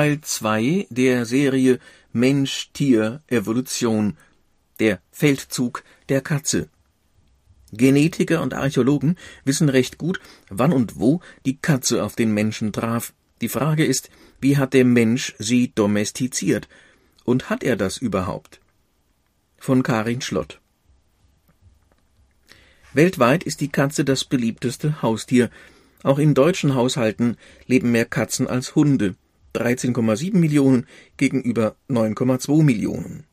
Teil 2 der Serie Mensch-Tier-Evolution Der Feldzug der Katze. Genetiker und Archäologen wissen recht gut, wann und wo die Katze auf den Menschen traf. Die Frage ist, wie hat der Mensch sie domestiziert? Und hat er das überhaupt? Von Karin Schlott. Weltweit ist die Katze das beliebteste Haustier. Auch in deutschen Haushalten leben mehr Katzen als Hunde. 13,7 Millionen gegenüber 9,2 Millionen.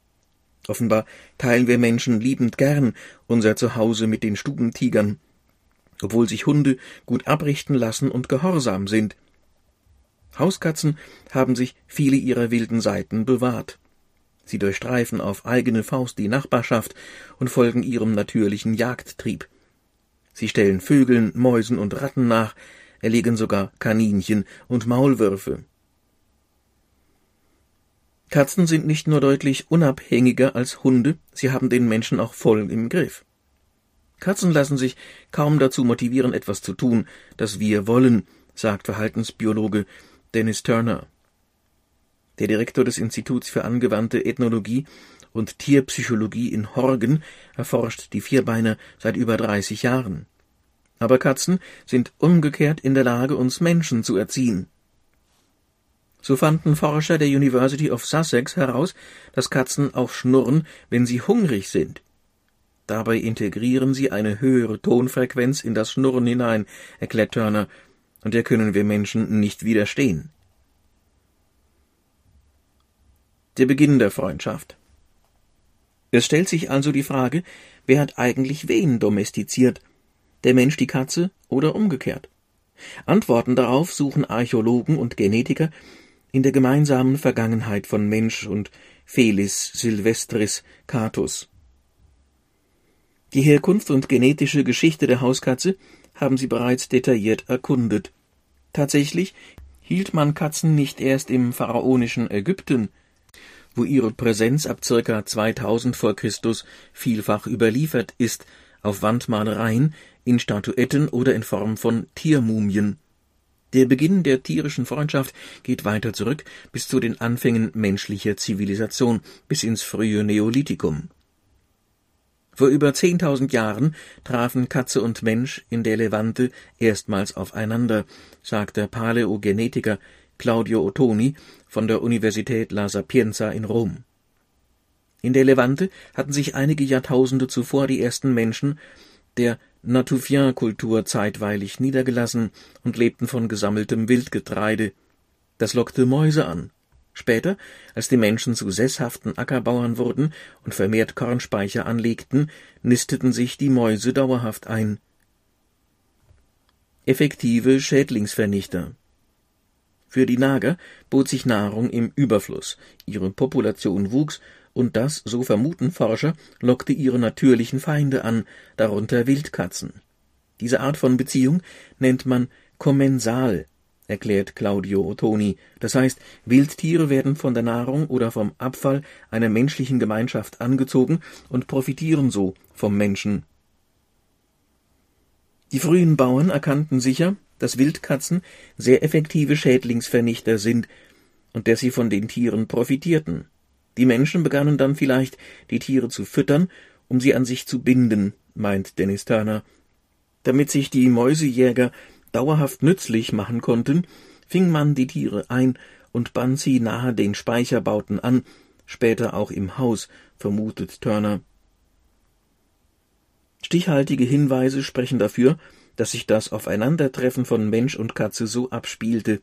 Offenbar teilen wir Menschen liebend gern unser Zuhause mit den Stubentigern, obwohl sich Hunde gut abrichten lassen und gehorsam sind. Hauskatzen haben sich viele ihrer wilden Seiten bewahrt. Sie durchstreifen auf eigene Faust die Nachbarschaft und folgen ihrem natürlichen Jagdtrieb. Sie stellen Vögeln, Mäusen und Ratten nach, erlegen sogar Kaninchen und Maulwürfe. Katzen sind nicht nur deutlich unabhängiger als Hunde, sie haben den Menschen auch voll im Griff. Katzen lassen sich kaum dazu motivieren, etwas zu tun, das wir wollen, sagt Verhaltensbiologe Dennis Turner. Der Direktor des Instituts für angewandte Ethnologie und Tierpsychologie in Horgen erforscht die Vierbeiner seit über 30 Jahren. Aber Katzen sind umgekehrt in der Lage, uns Menschen zu erziehen. So fanden Forscher der University of Sussex heraus, dass Katzen auch schnurren, wenn sie hungrig sind. Dabei integrieren sie eine höhere Tonfrequenz in das Schnurren hinein, erklärt Turner, und der können wir Menschen nicht widerstehen. Der Beginn der Freundschaft. Es stellt sich also die Frage, wer hat eigentlich wen domestiziert? Der Mensch die Katze oder umgekehrt? Antworten darauf suchen Archäologen und Genetiker in der gemeinsamen Vergangenheit von Mensch und Felis silvestris catus. Die Herkunft und genetische Geschichte der Hauskatze haben sie bereits detailliert erkundet. Tatsächlich hielt man Katzen nicht erst im pharaonischen Ägypten, wo ihre Präsenz ab ca. 2000 vor Christus vielfach überliefert ist, auf Wandmalereien, in Statuetten oder in Form von Tiermumien. Der Beginn der tierischen Freundschaft geht weiter zurück bis zu den Anfängen menschlicher Zivilisation, bis ins frühe Neolithikum. Vor über zehntausend Jahren trafen Katze und Mensch in der Levante erstmals aufeinander, sagt der Paläogenetiker Claudio Ottoni von der Universität La Sapienza in Rom. In der Levante hatten sich einige Jahrtausende zuvor die ersten Menschen der Natufien-Kultur zeitweilig niedergelassen und lebten von gesammeltem Wildgetreide. Das lockte Mäuse an. Später, als die Menschen zu sesshaften Ackerbauern wurden und vermehrt Kornspeicher anlegten, nisteten sich die Mäuse dauerhaft ein. Effektive Schädlingsvernichter Für die Nager bot sich Nahrung im Überfluss, ihre Population wuchs und das, so vermuten Forscher, lockte ihre natürlichen Feinde an, darunter Wildkatzen. Diese Art von Beziehung nennt man kommensal, erklärt Claudio Ottoni. Das heißt, Wildtiere werden von der Nahrung oder vom Abfall einer menschlichen Gemeinschaft angezogen und profitieren so vom Menschen. Die frühen Bauern erkannten sicher, dass Wildkatzen sehr effektive Schädlingsvernichter sind und dass sie von den Tieren profitierten. Die Menschen begannen dann vielleicht, die Tiere zu füttern, um sie an sich zu binden, meint Dennis Turner. Damit sich die Mäusejäger dauerhaft nützlich machen konnten, fing man die Tiere ein und band sie nahe den Speicherbauten an, später auch im Haus, vermutet Turner. Stichhaltige Hinweise sprechen dafür, dass sich das Aufeinandertreffen von Mensch und Katze so abspielte.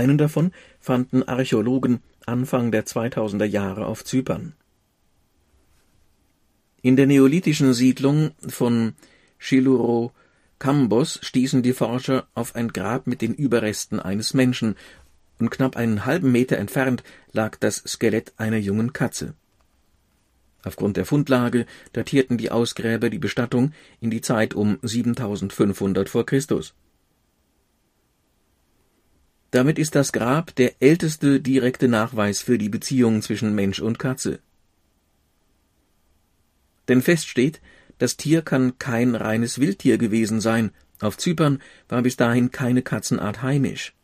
Einen davon fanden Archäologen Anfang der 2000er Jahre auf Zypern. In der neolithischen Siedlung von Chiluro Kambos stießen die Forscher auf ein Grab mit den Überresten eines Menschen, und knapp einen halben Meter entfernt lag das Skelett einer jungen Katze. Aufgrund der Fundlage datierten die Ausgräber die Bestattung in die Zeit um 7500 vor Christus. Damit ist das Grab der älteste direkte Nachweis für die Beziehung zwischen Mensch und Katze. Denn fest steht, das Tier kann kein reines Wildtier gewesen sein, auf Zypern war bis dahin keine Katzenart heimisch.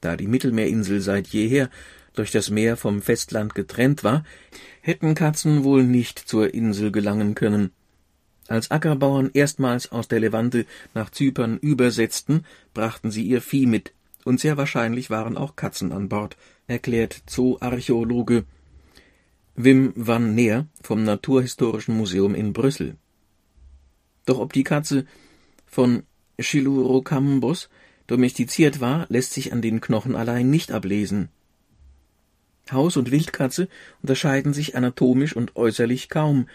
Da die Mittelmeerinsel seit jeher durch das Meer vom Festland getrennt war, hätten Katzen wohl nicht zur Insel gelangen können. Als Ackerbauern erstmals aus der Levante nach Zypern übersetzten, brachten sie ihr Vieh mit, und sehr wahrscheinlich waren auch Katzen an Bord, erklärt Zooarchäologe Wim van Neer vom Naturhistorischen Museum in Brüssel. Doch ob die Katze von Chilurocambos domestiziert war, lässt sich an den Knochen allein nicht ablesen. Haus- und Wildkatze unterscheiden sich anatomisch und äußerlich kaum,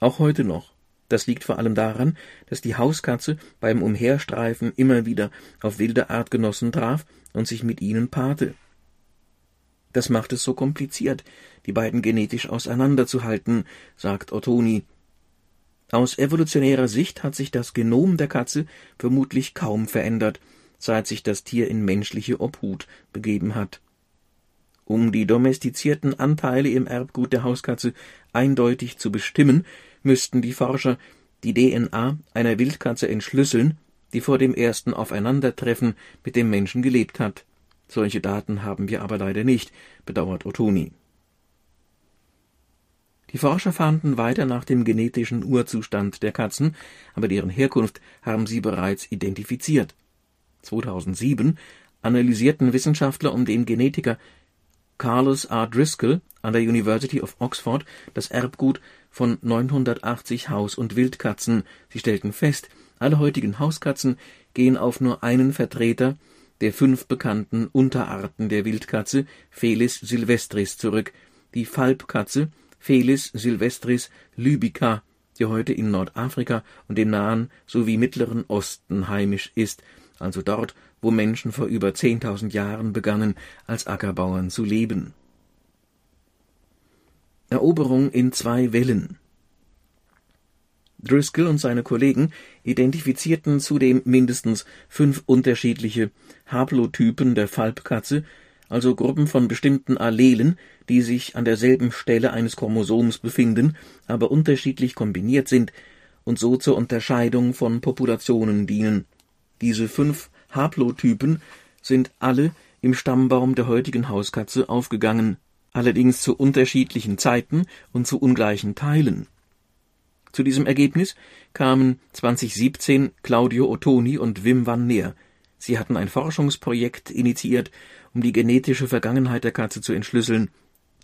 auch heute noch. Das liegt vor allem daran, dass die Hauskatze beim Umherstreifen immer wieder auf wilde Artgenossen traf und sich mit ihnen paarte. Das macht es so kompliziert, die beiden genetisch auseinanderzuhalten, sagt Ottoni. Aus evolutionärer Sicht hat sich das Genom der Katze vermutlich kaum verändert, seit sich das Tier in menschliche Obhut begeben hat. Um die domestizierten Anteile im Erbgut der Hauskatze eindeutig zu bestimmen, müssten die Forscher die DNA einer Wildkatze entschlüsseln, die vor dem ersten Aufeinandertreffen mit dem Menschen gelebt hat. Solche Daten haben wir aber leider nicht, bedauert Ottoni. Die Forscher fahnden weiter nach dem genetischen Urzustand der Katzen, aber deren Herkunft haben sie bereits identifiziert. 2007 analysierten Wissenschaftler um den Genetiker Carlos R. Driscoll an der University of Oxford das Erbgut von 980 Haus- und Wildkatzen. Sie stellten fest, alle heutigen Hauskatzen gehen auf nur einen Vertreter der fünf bekannten Unterarten der Wildkatze Felis silvestris zurück, die Falbkatze Felis silvestris lybica, die heute in Nordafrika und dem Nahen sowie Mittleren Osten heimisch ist, also dort, wo Menschen vor über 10.000 Jahren begannen, als Ackerbauern zu leben. Eroberung in zwei Wellen. Driscoll und seine Kollegen identifizierten zudem mindestens fünf unterschiedliche Haplotypen der Falbkatze, also Gruppen von bestimmten Allelen, die sich an derselben Stelle eines Chromosoms befinden, aber unterschiedlich kombiniert sind und so zur Unterscheidung von Populationen dienen. Diese fünf Haplotypen sind alle im Stammbaum der heutigen Hauskatze aufgegangen, allerdings zu unterschiedlichen Zeiten und zu ungleichen Teilen. Zu diesem Ergebnis kamen 2017 Claudio Ottoni und Wim van Neer. Sie hatten ein Forschungsprojekt initiiert, um die genetische Vergangenheit der Katze zu entschlüsseln.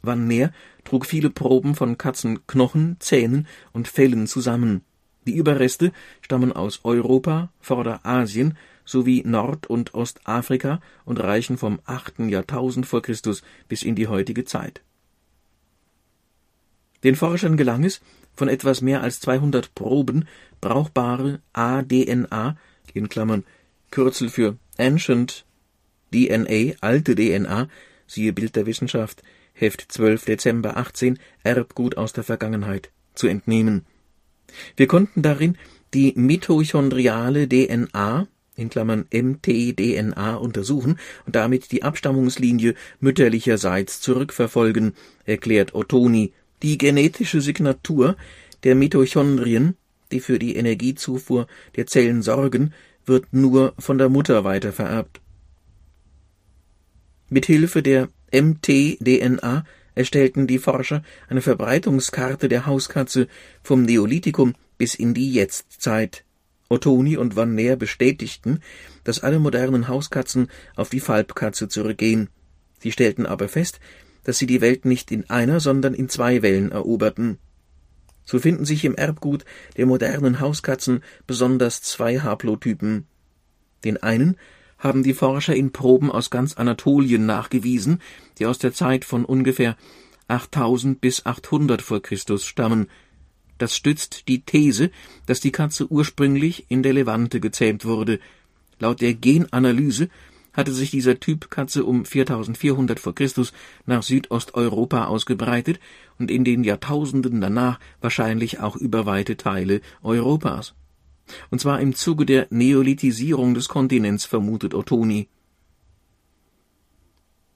Van Neer trug viele Proben von Katzenknochen, Zähnen und Fellen zusammen. Die Überreste stammen aus Europa, Vorderasien sowie Nord- und Ostafrika und reichen vom achten Jahrtausend vor Christus bis in die heutige Zeit. Den Forschern gelang es, von etwas mehr als 200 Proben brauchbare aDNA in Klammern Kürzel für Ancient DNA, alte DNA, siehe Bild der Wissenschaft, Heft 12 Dezember 18, Erbgut aus der Vergangenheit, zu entnehmen wir konnten darin die mitochondriale DNA in Klammern mtDNA untersuchen und damit die Abstammungslinie mütterlicherseits zurückverfolgen, erklärt Ottoni. Die genetische Signatur der Mitochondrien, die für die Energiezufuhr der Zellen sorgen, wird nur von der Mutter weitervererbt. Mit Hilfe der mtDNA erstellten die Forscher eine Verbreitungskarte der Hauskatze vom Neolithikum bis in die Jetztzeit. Ottoni und Van Neer bestätigten, dass alle modernen Hauskatzen auf die Falbkatze zurückgehen. Sie stellten aber fest, dass sie die Welt nicht in einer, sondern in zwei Wellen eroberten. So finden sich im Erbgut der modernen Hauskatzen besonders zwei Haplotypen. Den einen haben die Forscher in Proben aus ganz Anatolien nachgewiesen, die aus der Zeit von ungefähr 8000 bis 800 vor Christus stammen. Das stützt die These, dass die Katze ursprünglich in der Levante gezähmt wurde. Laut der Genanalyse hatte sich dieser Typ Katze um 4400 vor Christus nach Südosteuropa ausgebreitet und in den Jahrtausenden danach wahrscheinlich auch über weite Teile Europas und zwar im Zuge der Neolithisierung des Kontinents, vermutet Ottoni.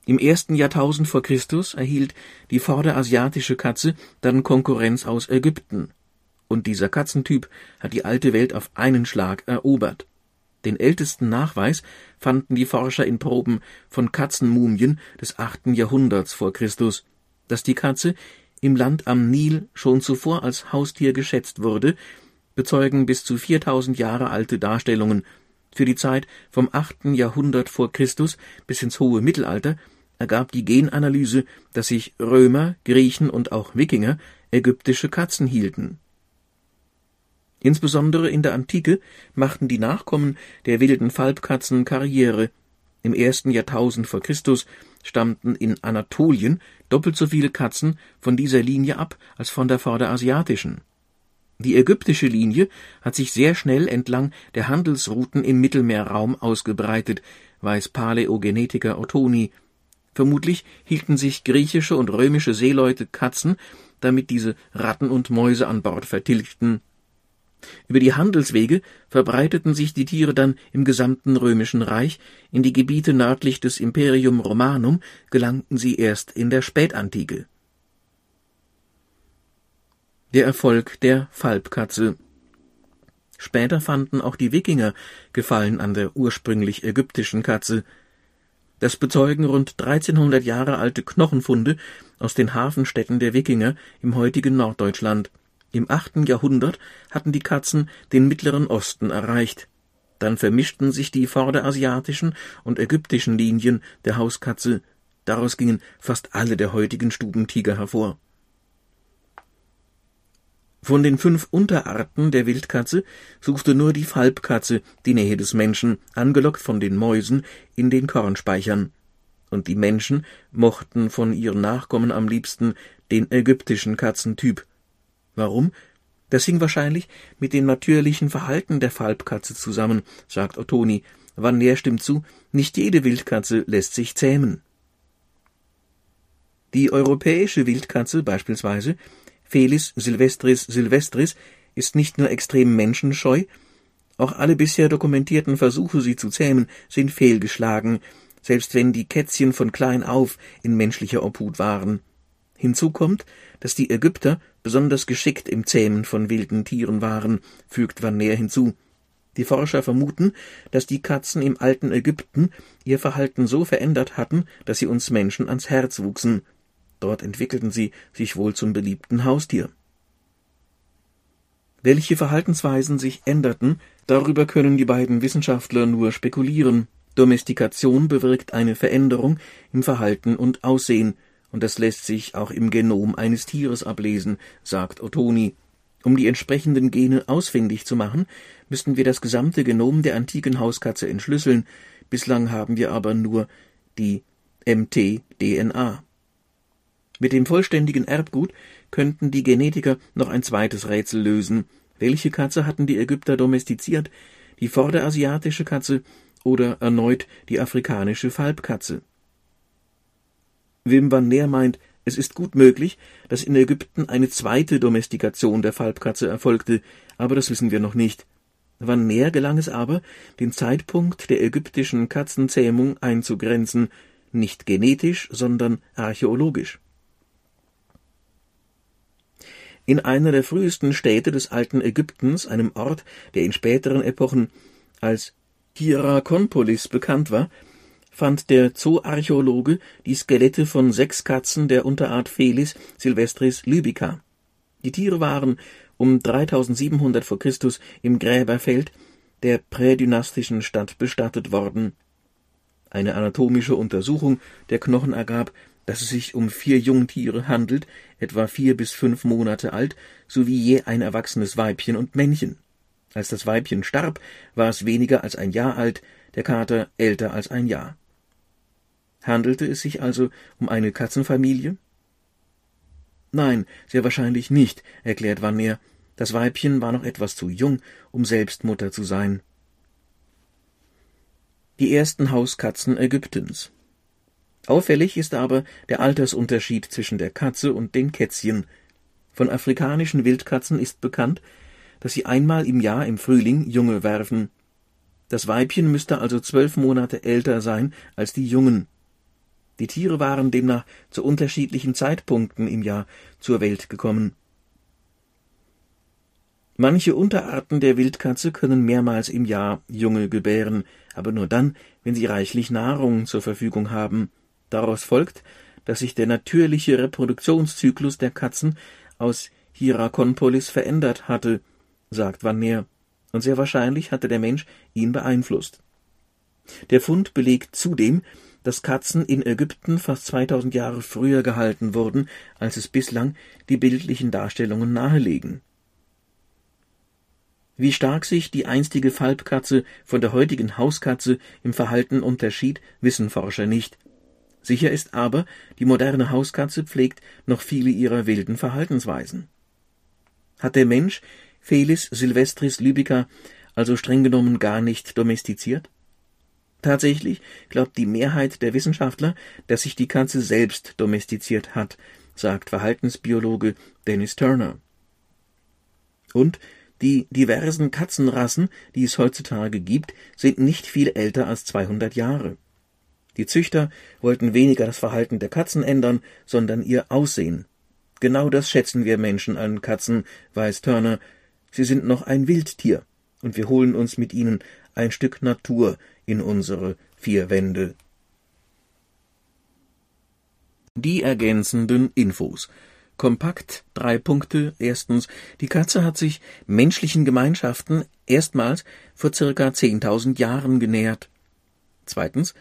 Im ersten Jahrtausend vor Christus erhielt die vorderasiatische Katze dann Konkurrenz aus Ägypten. Und dieser Katzentyp hat die alte Welt auf einen Schlag erobert. Den ältesten Nachweis fanden die Forscher in Proben von Katzenmumien des achten Jahrhunderts vor Christus. Dass die Katze im Land am Nil schon zuvor als Haustier geschätzt wurde, bezeugen bis zu 4000 Jahre alte Darstellungen. Für die Zeit vom achten Jahrhundert vor Christus bis ins hohe Mittelalter ergab die Genanalyse, dass sich Römer, Griechen und auch Wikinger ägyptische Katzen hielten. Insbesondere in der Antike machten die Nachkommen der wilden Falbkatzen Karriere. Im ersten Jahrtausend vor Christus stammten in Anatolien doppelt so viele Katzen von dieser Linie ab als von der vorderasiatischen. Die ägyptische Linie hat sich sehr schnell entlang der Handelsrouten im Mittelmeerraum ausgebreitet, weiß Paläogenetiker Ottoni. Vermutlich hielten sich griechische und römische Seeleute Katzen, damit diese Ratten und Mäuse an Bord vertilgten. Über die Handelswege verbreiteten sich die Tiere dann im gesamten römischen Reich, in die Gebiete nördlich des Imperium Romanum gelangten sie erst in der Spätantike. Der Erfolg der Falbkatze Später fanden auch die Wikinger Gefallen an der ursprünglich ägyptischen Katze. Das bezeugen rund 1300 Jahre alte Knochenfunde aus den Hafenstädten der Wikinger im heutigen Norddeutschland. Im achten Jahrhundert hatten die Katzen den Mittleren Osten erreicht. Dann vermischten sich die vorderasiatischen und ägyptischen Linien der Hauskatze. Daraus gingen fast alle der heutigen Stubentiger hervor. Von den fünf Unterarten der Wildkatze suchte nur die Falbkatze die Nähe des Menschen, angelockt von den Mäusen in den Kornspeichern. Und die Menschen mochten von ihren Nachkommen am liebsten den ägyptischen Katzentyp. Warum? Das hing wahrscheinlich mit dem natürlichen Verhalten der Falbkatze zusammen, sagt Ottoni. Vanner stimmt zu, nicht jede Wildkatze lässt sich zähmen. Die europäische Wildkatze beispielsweise, Felis silvestris silvestris, ist nicht nur extrem menschenscheu, auch alle bisher dokumentierten Versuche, sie zu zähmen, sind fehlgeschlagen, selbst wenn die Kätzchen von klein auf in menschlicher Obhut waren. Hinzu kommt, dass die Ägypter besonders geschickt im Zähmen von wilden Tieren waren, fügt Van Neer hinzu. Die Forscher vermuten, dass die Katzen im alten Ägypten ihr Verhalten so verändert hatten, dass sie uns Menschen ans Herz wuchsen. Dort entwickelten sie sich wohl zum beliebten Haustier. Welche Verhaltensweisen sich änderten, darüber können die beiden Wissenschaftler nur spekulieren. Domestikation bewirkt eine Veränderung im Verhalten und Aussehen, und das lässt sich auch im Genom eines Tieres ablesen, sagt Ottoni. Um die entsprechenden Gene ausfindig zu machen, müssten wir das gesamte Genom der antiken Hauskatze entschlüsseln, bislang haben wir aber nur die MT-DNA. Mit dem vollständigen Erbgut könnten die Genetiker noch ein zweites Rätsel lösen. Welche Katze hatten die Ägypter domestiziert? Die vorderasiatische Katze oder erneut die afrikanische Falbkatze? Wim van Leer meint, es ist gut möglich, dass in Ägypten eine zweite Domestikation der Falbkatze erfolgte, aber das wissen wir noch nicht. Van Leer gelang es aber, den Zeitpunkt der ägyptischen Katzenzähmung einzugrenzen, nicht genetisch, sondern archäologisch. In einer der frühesten Städte des alten Ägyptens, einem Ort, der in späteren Epochen als Hierakonpolis bekannt war, fand der Zooarchäologe die Skelette von sechs Katzen der Unterart Felis silvestris libica. Die Tiere waren um 3700 v. Chr. im Gräberfeld der prädynastischen Stadt bestattet worden. Eine anatomische Untersuchung der Knochen ergab, dass es sich um vier Jungtiere handelt, etwa vier bis fünf Monate alt, sowie je ein erwachsenes Weibchen und Männchen. Als das Weibchen starb, war es weniger als ein Jahr alt, der Kater älter als ein Jahr. Handelte es sich also um eine Katzenfamilie? Nein, sehr wahrscheinlich nicht, erklärt Vanner. Das Weibchen war noch etwas zu jung, um selbst Mutter zu sein. Die ersten Hauskatzen Ägyptens. Auffällig ist aber der Altersunterschied zwischen der Katze und den Kätzchen. Von afrikanischen Wildkatzen ist bekannt, dass sie einmal im Jahr im Frühling Junge werfen. Das Weibchen müsste also zwölf Monate älter sein als die Jungen. Die Tiere waren demnach zu unterschiedlichen Zeitpunkten im Jahr zur Welt gekommen. Manche Unterarten der Wildkatze können mehrmals im Jahr Junge gebären, aber nur dann, wenn sie reichlich Nahrung zur Verfügung haben. Daraus folgt, dass sich der natürliche Reproduktionszyklus der Katzen aus Hierakonpolis verändert hatte, sagt Van Meer, und sehr wahrscheinlich hatte der Mensch ihn beeinflusst. Der Fund belegt zudem, dass Katzen in Ägypten fast 2000 Jahre früher gehalten wurden, als es bislang die bildlichen Darstellungen nahelegen. Wie stark sich die einstige Falbkatze von der heutigen Hauskatze im Verhalten unterschied, wissen Forscher nicht. Sicher ist aber, die moderne Hauskatze pflegt noch viele ihrer wilden Verhaltensweisen. Hat der Mensch Felis silvestris lybica also streng genommen gar nicht domestiziert? Tatsächlich glaubt die Mehrheit der Wissenschaftler, dass sich die Katze selbst domestiziert hat, sagt Verhaltensbiologe Dennis Turner. Und die diversen Katzenrassen, die es heutzutage gibt, sind nicht viel älter als 200 Jahre. Die Züchter wollten weniger das Verhalten der Katzen ändern, sondern ihr Aussehen. Genau das schätzen wir Menschen an Katzen, weiß Turner. Sie sind noch ein Wildtier, und wir holen uns mit ihnen ein Stück Natur in unsere vier Wände. Die ergänzenden Infos Kompakt drei Punkte. Erstens, die Katze hat sich menschlichen Gemeinschaften erstmals vor circa 10.000 Jahren genähert. Zweitens,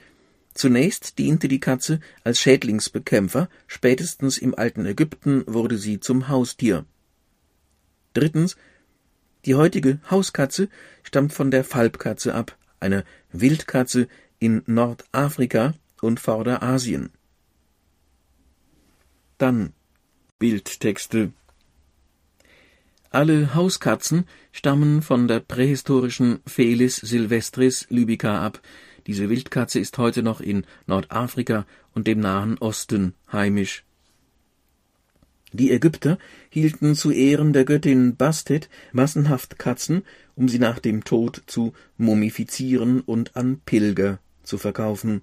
zunächst diente die Katze als Schädlingsbekämpfer, spätestens im alten Ägypten wurde sie zum Haustier. Drittens, die heutige Hauskatze stammt von der Falbkatze ab, einer Wildkatze in Nordafrika und Vorderasien. Dann Bildtexte Alle Hauskatzen stammen von der prähistorischen Felis silvestris lybica ab. Diese Wildkatze ist heute noch in Nordafrika und dem Nahen Osten heimisch. Die Ägypter hielten zu Ehren der Göttin Bastet massenhaft Katzen, um sie nach dem Tod zu mumifizieren und an Pilger zu verkaufen.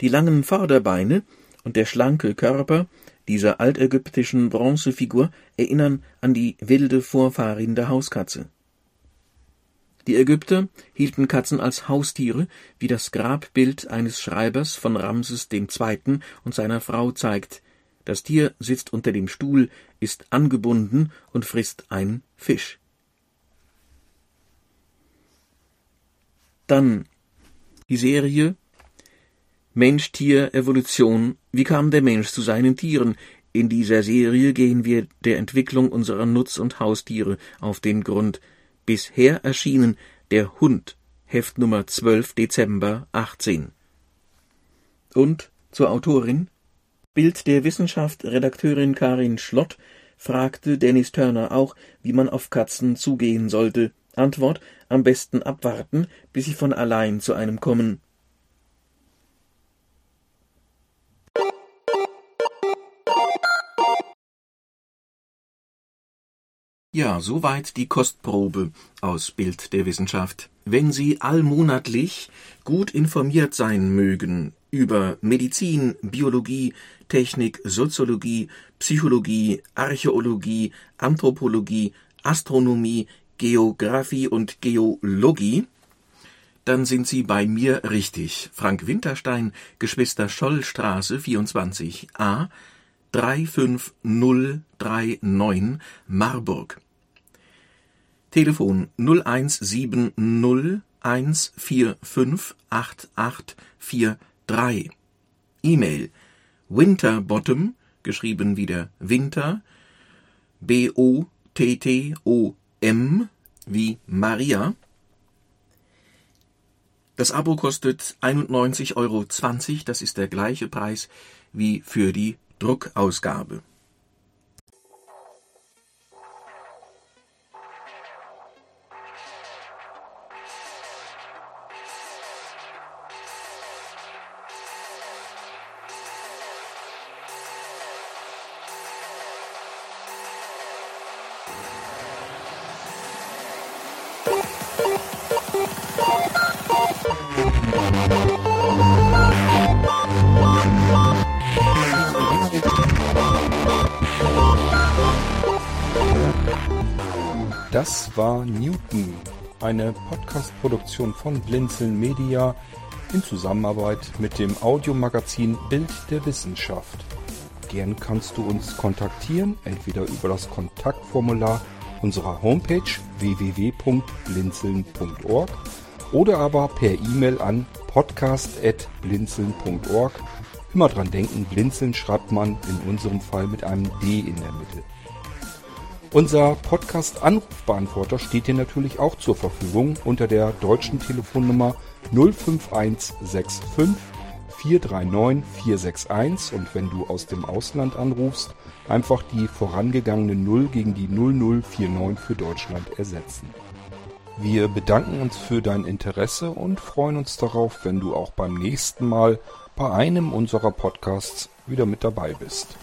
Die langen Vorderbeine und der schlanke Körper dieser altägyptischen Bronzefigur erinnern an die wilde Vorfahrin der Hauskatze. Die Ägypter hielten Katzen als Haustiere, wie das Grabbild eines Schreibers von Ramses II. und seiner Frau zeigt. Das Tier sitzt unter dem Stuhl, ist angebunden und frisst einen Fisch. Dann die Serie Mensch-Tier-Evolution Wie kam der Mensch zu seinen Tieren? In dieser Serie gehen wir der Entwicklung unserer Nutz- und Haustiere auf den Grund. Bisher erschienen Der Hund, Heft Nummer 12 Dezember 18. Und zur Autorin Bild der Wissenschaft Redakteurin Karin Schlott fragte Dennis Turner auch, wie man auf Katzen zugehen sollte. Antwort am besten abwarten, bis sie von allein zu einem kommen. Ja, soweit die Kostprobe aus Bild der Wissenschaft. Wenn Sie allmonatlich gut informiert sein mögen über Medizin, Biologie, Technik, Soziologie, Psychologie, Archäologie, Anthropologie, Astronomie, Geographie und Geologie, dann sind Sie bei mir richtig. Frank Winterstein, Geschwister Schollstraße 24a, 35039 Marburg. Telefon 0170 1458843. E-Mail winterbottom, geschrieben wieder Winter, B-O-T-T-O-M, wie Maria. Das Abo kostet 91,20 Euro, das ist der gleiche Preis wie für die Druckausgabe. Das war Newton, eine Podcast-Produktion von Blinzeln Media in Zusammenarbeit mit dem Audiomagazin Bild der Wissenschaft. Gern kannst du uns kontaktieren, entweder über das Kontaktformular unserer Homepage www.blinzeln.org oder aber per E-Mail an podcast.blinzeln.org. Immer dran denken, blinzeln schreibt man in unserem Fall mit einem D in der Mitte. Unser Podcast-Anrufbeantworter steht dir natürlich auch zur Verfügung unter der deutschen Telefonnummer 05165 439 461 und wenn du aus dem Ausland anrufst, einfach die vorangegangene 0 gegen die 0049 für Deutschland ersetzen. Wir bedanken uns für dein Interesse und freuen uns darauf, wenn du auch beim nächsten Mal bei einem unserer Podcasts wieder mit dabei bist.